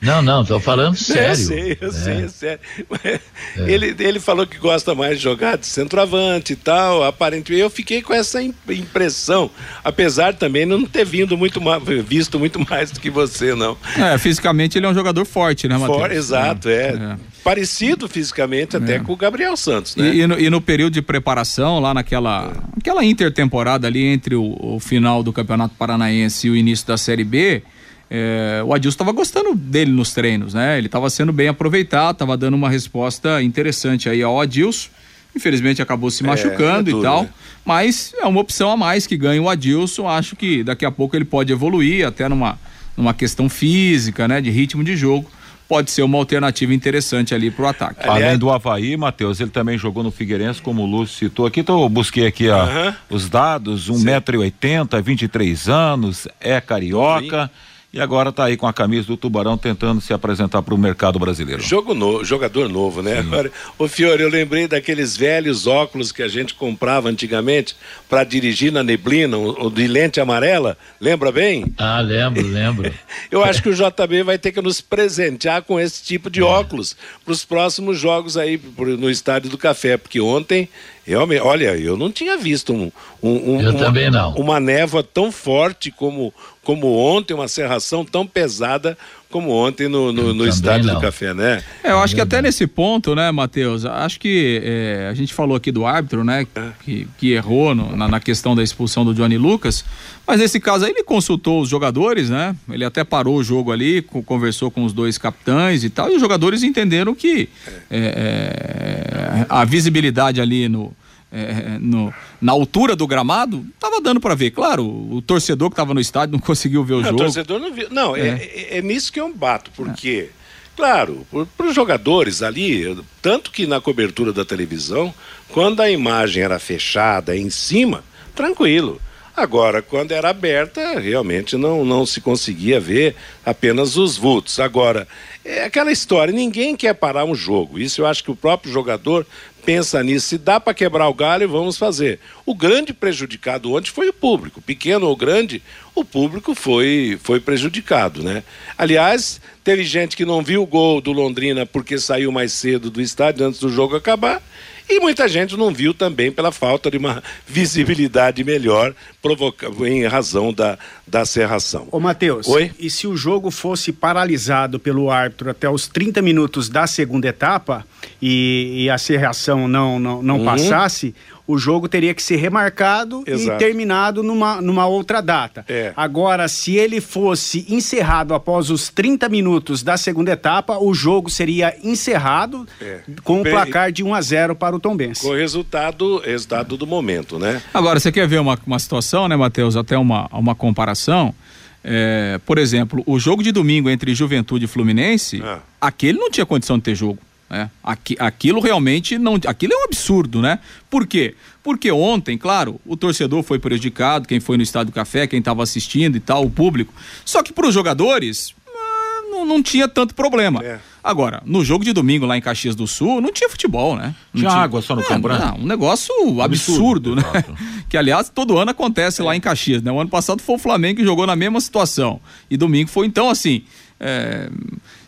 Não, não, tô falando sério. Eu sei, eu é. sei, é sério. É. Ele, ele falou que gosta mais de jogar de centroavante e tal, aparentemente. Eu fiquei com essa impressão, apesar também de não ter vindo muito mais, visto muito mais do que você, não. É, fisicamente ele é um jogador forte, né, Matheus? For, exato, é. é. Parecido fisicamente até é. com o Gabriel Santos, né? E, e, no, e, no, período de preparação, lá naquela aquela intertemporada ali entre o, o final do Campeonato Paranaense e o início da Série B, é, o Adilson estava gostando dele nos treinos, né? Ele estava sendo bem aproveitado, estava dando uma resposta interessante aí ao Adilson. Infelizmente acabou se é, machucando é, é e tal, né? mas é uma opção a mais que ganha o Adilson. Acho que daqui a pouco ele pode evoluir até numa, numa questão física, né? De ritmo de jogo pode ser uma alternativa interessante ali para o ataque. Além do Havaí, Matheus, ele também jogou no Figueirense, como o Lúcio citou aqui, então eu busquei aqui a, os dados, 1,80m, 23 anos, é carioca. Sim e agora está aí com a camisa do Tubarão tentando se apresentar para o mercado brasileiro. Jogo no, jogador novo, né? Agora, o Fiore, eu lembrei daqueles velhos óculos que a gente comprava antigamente para dirigir na neblina, o de lente amarela. Lembra bem? Ah, lembro, lembro. eu acho que o JB vai ter que nos presentear com esse tipo de é. óculos para os próximos jogos aí no Estádio do Café, porque ontem Realmente, olha, eu não tinha visto um, um, um eu uma, também não. uma névoa tão forte como, como ontem, uma serração tão pesada como ontem no, no, no estádio não. do Café, né? É, eu acho que até nesse ponto, né, Matheus, acho que é, a gente falou aqui do árbitro, né, é. que, que errou no, na, na, questão da expulsão do Johnny Lucas, mas nesse caso aí ele consultou os jogadores, né, ele até parou o jogo ali, conversou com os dois capitães e tal, e os jogadores entenderam que é, é a visibilidade ali no, é, no, na altura do gramado, tava dando para ver. Claro, o torcedor que tava no estádio não conseguiu ver o não, jogo. O torcedor não viu. Não, é. É, é nisso que eu bato, porque, claro, para os jogadores ali, tanto que na cobertura da televisão, quando a imagem era fechada em cima, tranquilo. Agora, quando era aberta, realmente não, não se conseguia ver apenas os vultos. Agora, é aquela história, ninguém quer parar um jogo. Isso eu acho que o próprio jogador pensa nisso. Se dá para quebrar o galho, vamos fazer. O grande prejudicado ontem foi o público. Pequeno ou grande, o público foi, foi prejudicado, né? Aliás, teve gente que não viu o gol do Londrina porque saiu mais cedo do estádio antes do jogo acabar e muita gente não viu também pela falta de uma visibilidade melhor provoca... em razão da, da serração. Ô, Matheus, Oi? e se o jogo fosse paralisado pelo árbitro até os 30 minutos da segunda etapa e, e a serração não, não, não uhum. passasse, o jogo teria que ser remarcado Exato. e terminado numa, numa outra data. É. Agora, se ele fosse encerrado após os 30 minutos da segunda etapa, o jogo seria encerrado é. com o placar de 1 a 0 para o Tombense. Com o resultado, resultado do momento, né? Agora, você quer ver uma, uma situação, né, Matheus? Até uma, uma comparação. É, por exemplo, o jogo de domingo entre Juventude e Fluminense, ah. aquele não tinha condição de ter jogo. É, aqui, aquilo realmente não. Aquilo é um absurdo, né? Por quê? Porque ontem, claro, o torcedor foi prejudicado, quem foi no Estádio do Café, quem estava assistindo e tal, o público. Só que para os jogadores, ah, não, não tinha tanto problema. É. Agora, no jogo de domingo lá em Caxias do Sul, não tinha futebol, né? Não tinha, tinha água só no é, Campo Não, um negócio absurdo, absurdo né? que aliás todo ano acontece é. lá em Caxias, né? O ano passado foi o Flamengo que jogou na mesma situação. E domingo foi então assim. É,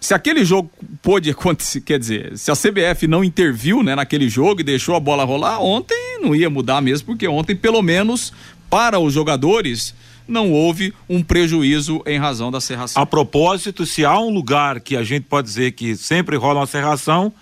se aquele jogo pôde acontecer, quer dizer, se a CBF não interviu né, naquele jogo e deixou a bola rolar, ontem não ia mudar mesmo, porque ontem, pelo menos, para os jogadores, não houve um prejuízo em razão da serração. A propósito, se há um lugar que a gente pode dizer que sempre rola uma serração,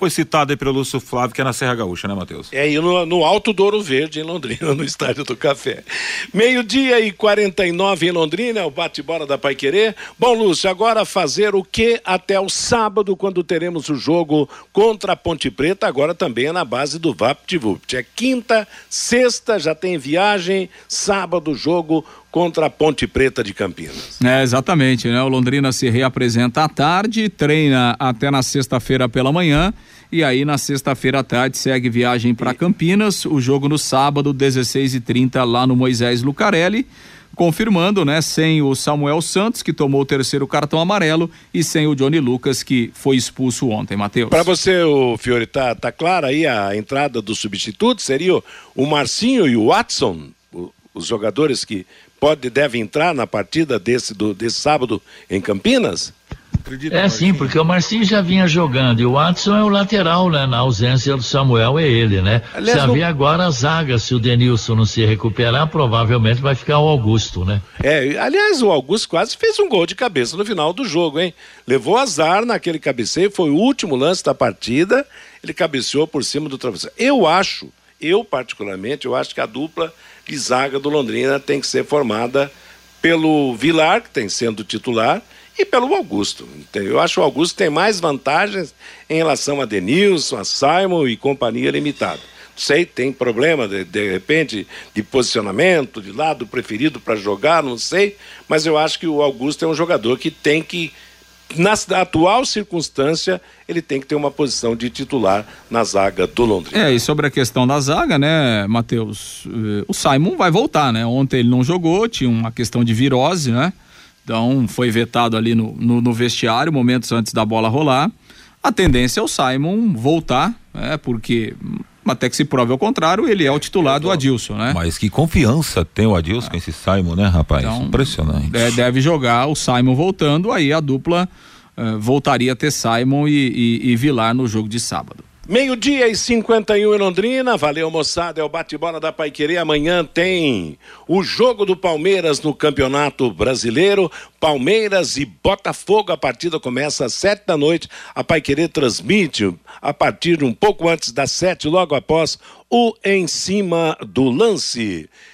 foi citado aí pelo Lúcio Flávio, que é na Serra Gaúcha, né, Matheus? É aí no, no Alto Douro Verde, em Londrina, no Estádio do Café. Meio-dia e 49 em Londrina, é o bate-bola da Pai Querer. Bom, Lúcio, agora fazer o que até o sábado, quando teremos o jogo contra a Ponte Preta, agora também é na base do VaptVupt. É quinta, sexta, já tem viagem, sábado, jogo contra a Ponte Preta de Campinas. É, exatamente, né? O Londrina se reapresenta à tarde, treina até na sexta-feira pela manhã e aí na sexta-feira à tarde segue viagem para Campinas, o jogo no sábado, 16h30 lá no Moisés Lucarelli. Confirmando, né? Sem o Samuel Santos, que tomou o terceiro cartão amarelo, e sem o Johnny Lucas, que foi expulso ontem, Matheus. Para você, o Fiore, tá, tá clara aí a entrada do substituto? Seria o, Marcinho e o Watson, os jogadores que pode, devem entrar na partida desse, do, desse sábado em Campinas? Acredita, é sim, porque o Marcinho já vinha jogando e o Watson é o lateral, né? Na ausência do Samuel é ele, né? Aliás, se havia agora a zaga, se o Denilson não se recuperar, provavelmente vai ficar o Augusto, né? É, aliás, o Augusto quase fez um gol de cabeça no final do jogo, hein? Levou azar naquele cabeceio, foi o último lance da partida, ele cabeceou por cima do travesseiro. Eu acho, eu particularmente, eu acho que a dupla de zaga do Londrina tem que ser formada pelo Vilar, que tem sendo titular, e pelo Augusto. Eu acho que o Augusto tem mais vantagens em relação a Denilson, a Simon e companhia limitada. Sei, tem problema, de, de repente, de posicionamento, de lado preferido para jogar, não sei, mas eu acho que o Augusto é um jogador que tem que na atual circunstância, ele tem que ter uma posição de titular na zaga do Londrina. É, e sobre a questão da zaga, né, Matheus? Eh, o Simon vai voltar, né? Ontem ele não jogou, tinha uma questão de virose, né? Então foi vetado ali no, no, no vestiário, momentos antes da bola rolar. A tendência é o Simon voltar, né? Porque até que se prove ao contrário, ele é o titular do Adilson, né? Mas que confiança tem o Adilson com esse Simon, né, rapaz? Então, Impressionante. Deve jogar o Simon voltando, aí a dupla uh, voltaria a ter Simon e, e, e Vilar no jogo de sábado. Meio-dia e 51 em Londrina. Valeu, moçada. É o bate-bola da Paiquerê. Amanhã tem o jogo do Palmeiras no Campeonato Brasileiro. Palmeiras e Botafogo. A partida começa às sete da noite. A Paiquerê transmite a partir de um pouco antes das sete, logo após o Em Cima do Lance.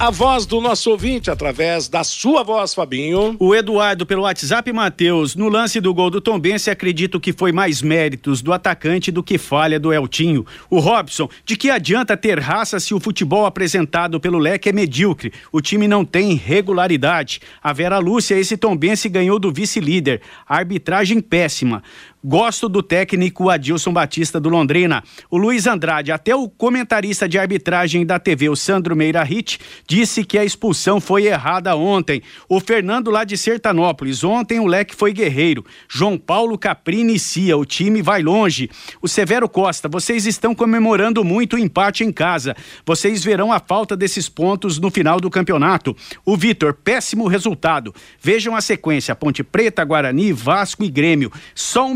a voz do nosso ouvinte através da sua voz, Fabinho. O Eduardo pelo WhatsApp, Matheus. No lance do gol do Tombense, acredito que foi mais méritos do atacante do que falha do Eltinho. O Robson, de que adianta ter raça se o futebol apresentado pelo Leque é medíocre? O time não tem regularidade. A Vera Lúcia, esse Tombense ganhou do vice-líder. Arbitragem péssima. Gosto do técnico Adilson Batista do Londrina. O Luiz Andrade, até o comentarista de arbitragem da TV, o Sandro Meira Hit, disse que a expulsão foi errada ontem. O Fernando lá de Sertanópolis, ontem o leque foi guerreiro. João Paulo Capri inicia, o time vai longe. O Severo Costa, vocês estão comemorando muito o empate em casa. Vocês verão a falta desses pontos no final do campeonato. O Vitor, péssimo resultado. Vejam a sequência: Ponte Preta, Guarani, Vasco e Grêmio. Só um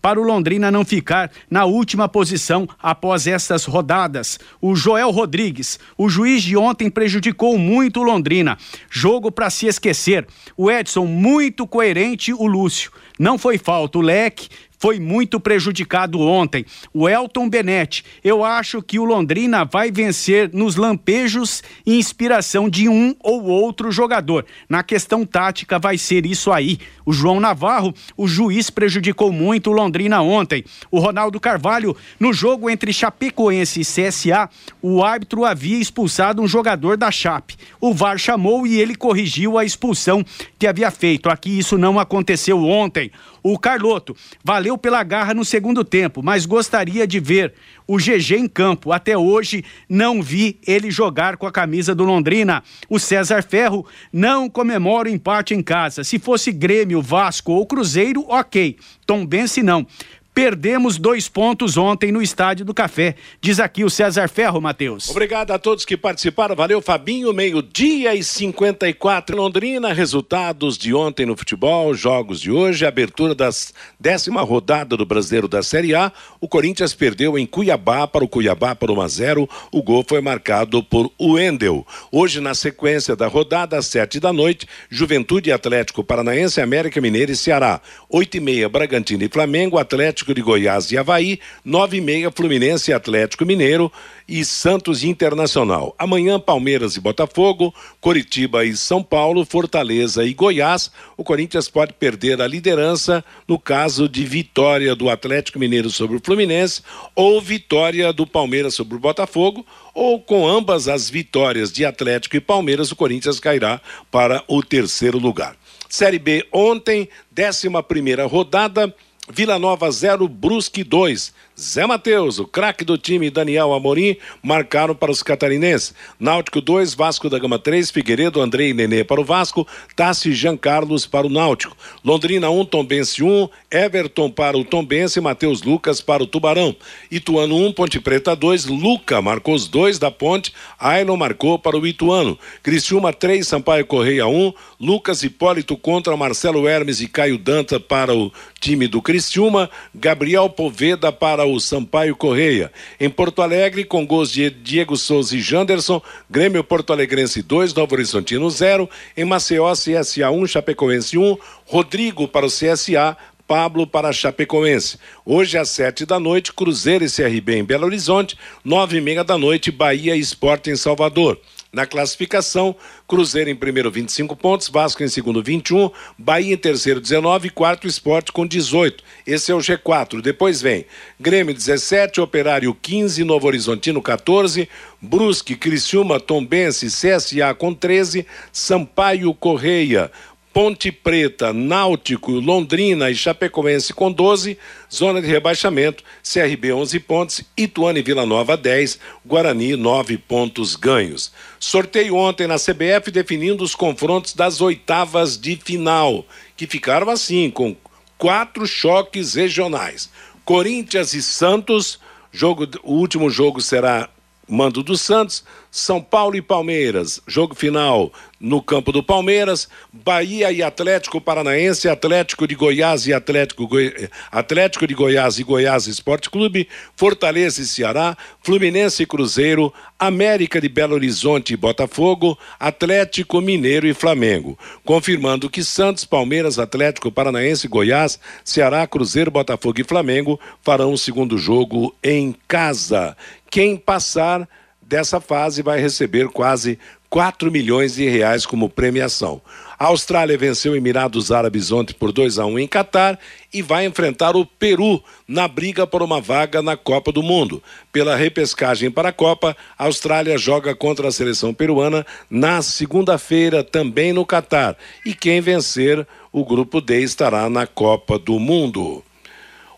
para o Londrina não ficar na última posição após estas rodadas. O Joel Rodrigues, o juiz de ontem prejudicou muito o Londrina. Jogo para se esquecer. O Edson, muito coerente, o Lúcio. Não foi falta. O Leque foi muito prejudicado ontem. O Elton Benetti, eu acho que o Londrina vai vencer nos lampejos e inspiração de um ou outro jogador. Na questão tática vai ser isso aí. O João Navarro, o juiz prejudicou muito o Londrina ontem. O Ronaldo Carvalho, no jogo entre Chapecoense e CSA, o árbitro havia expulsado um jogador da Chape. O VAR chamou e ele corrigiu a expulsão que havia feito. Aqui isso não aconteceu ontem. O Carloto valeu pela garra no segundo tempo, mas gostaria de ver o GG em campo. Até hoje não vi ele jogar com a camisa do Londrina. O César Ferro não comemora o empate em casa. Se fosse Grêmio, Vasco ou Cruzeiro, ok. Tom Bense não Perdemos dois pontos ontem no Estádio do Café. Diz aqui o César Ferro, Matheus. Obrigado a todos que participaram. Valeu, Fabinho. Meio-dia e 54 em Londrina. Resultados de ontem no futebol, jogos de hoje, abertura das décima rodada do Brasileiro da Série A. O Corinthians perdeu em Cuiabá para o Cuiabá por 1 a 0. O gol foi marcado por Wendel. Hoje, na sequência da rodada, às sete da noite, Juventude Atlético Paranaense, América Mineira e Ceará. Oito e meia, Bragantino e Flamengo, Atlético de Goiás e Havaí, nove e meia, Fluminense e Atlético Mineiro e Santos Internacional. Amanhã, Palmeiras e Botafogo, Coritiba e São Paulo, Fortaleza e Goiás. O Corinthians pode perder a liderança no caso de vitória do Atlético Mineiro sobre o Fluminense ou vitória do Palmeiras sobre o Botafogo, ou com ambas as vitórias de Atlético e Palmeiras, o Corinthians cairá para o terceiro lugar. Série B ontem, 11 primeira rodada, Vila Nova 0, Brusque 2. Zé Matheus, o craque do time Daniel Amorim, marcaram para os catarinenses. Náutico 2, Vasco da Gama 3, Figueiredo, Andrei e Nenê para o Vasco, Tassi e Jean Carlos para o Náutico. Londrina 1, Tombense 1, Everton para o Tombense Matheus Lucas para o Tubarão. Ituano 1, Ponte Preta 2, Luca marcou os dois da Ponte, Ailon marcou para o Ituano. Criciúma 3, Sampaio Correia 1, Lucas Hipólito contra Marcelo Hermes e Caio Danta para o time do Criciúma, Gabriel Poveda para o Sampaio Correia. Em Porto Alegre, com gols de Diego Souza e Janderson, Grêmio Porto Alegrense 2, Novo Horizontino 0. Em Maceió, CSA 1, Chapecoense 1. Rodrigo para o CSA, Pablo para Chapecoense. Hoje às sete da noite, Cruzeiro e CRB em Belo Horizonte, nove e meia da noite, Bahia Esporte em Salvador. Na classificação, Cruzeiro em primeiro 25 pontos, Vasco em segundo 21, Bahia em terceiro 19 e quarto Esporte com 18. Esse é o G4. Depois vem Grêmio 17, Operário 15, Novo Horizontino 14, Brusque, Criciúma, Tombense, CSA com 13, Sampaio Correia, Ponte Preta, Náutico, Londrina e Chapecoense com 12, zona de rebaixamento, CRB 11 pontos, Ituano e Vila Nova 10, Guarani 9 pontos ganhos. Sorteio ontem na CBF definindo os confrontos das oitavas de final, que ficaram assim, com quatro choques regionais. Corinthians e Santos, jogo, o último jogo será mando do Santos, São Paulo e Palmeiras, jogo final no campo do Palmeiras, Bahia e Atlético Paranaense, Atlético de Goiás e Atlético, Goi... Atlético de Goiás e Goiás Esporte Clube, Fortaleza e Ceará, Fluminense e Cruzeiro, América de Belo Horizonte e Botafogo, Atlético Mineiro e Flamengo. Confirmando que Santos, Palmeiras, Atlético Paranaense, Goiás, Ceará, Cruzeiro, Botafogo e Flamengo farão o segundo jogo em casa. Quem passar dessa fase vai receber quase 4 milhões de reais como premiação. A Austrália venceu Emirados Árabes ontem por 2 a 1 em Catar e vai enfrentar o Peru na briga por uma vaga na Copa do Mundo. Pela repescagem para a Copa, a Austrália joga contra a seleção peruana na segunda-feira também no Catar. E quem vencer o grupo D estará na Copa do Mundo.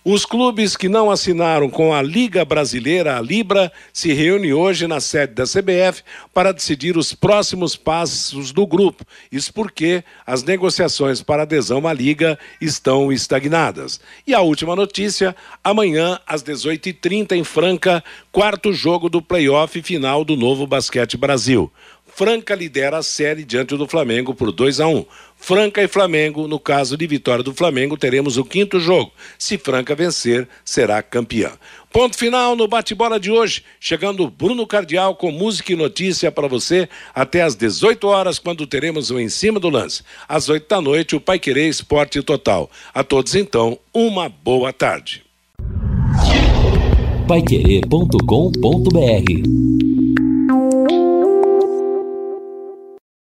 Os clubes que não assinaram com a Liga Brasileira, a Libra, se reúnem hoje na sede da CBF para decidir os próximos passos do grupo. Isso porque as negociações para adesão à Liga estão estagnadas. E a última notícia: amanhã, às 18h30, em Franca, quarto jogo do playoff final do Novo Basquete Brasil. Franca lidera a série diante do Flamengo por 2 a 1. Franca e Flamengo, no caso de vitória do Flamengo, teremos o quinto jogo. Se Franca vencer, será campeã. Ponto final no bate-bola de hoje. Chegando Bruno Cardial com música e notícia para você até às 18 horas, quando teremos o Em Cima do Lance. Às 8 da noite, o Pai Querer Esporte Total. A todos, então, uma boa tarde. Paiquerê.com.br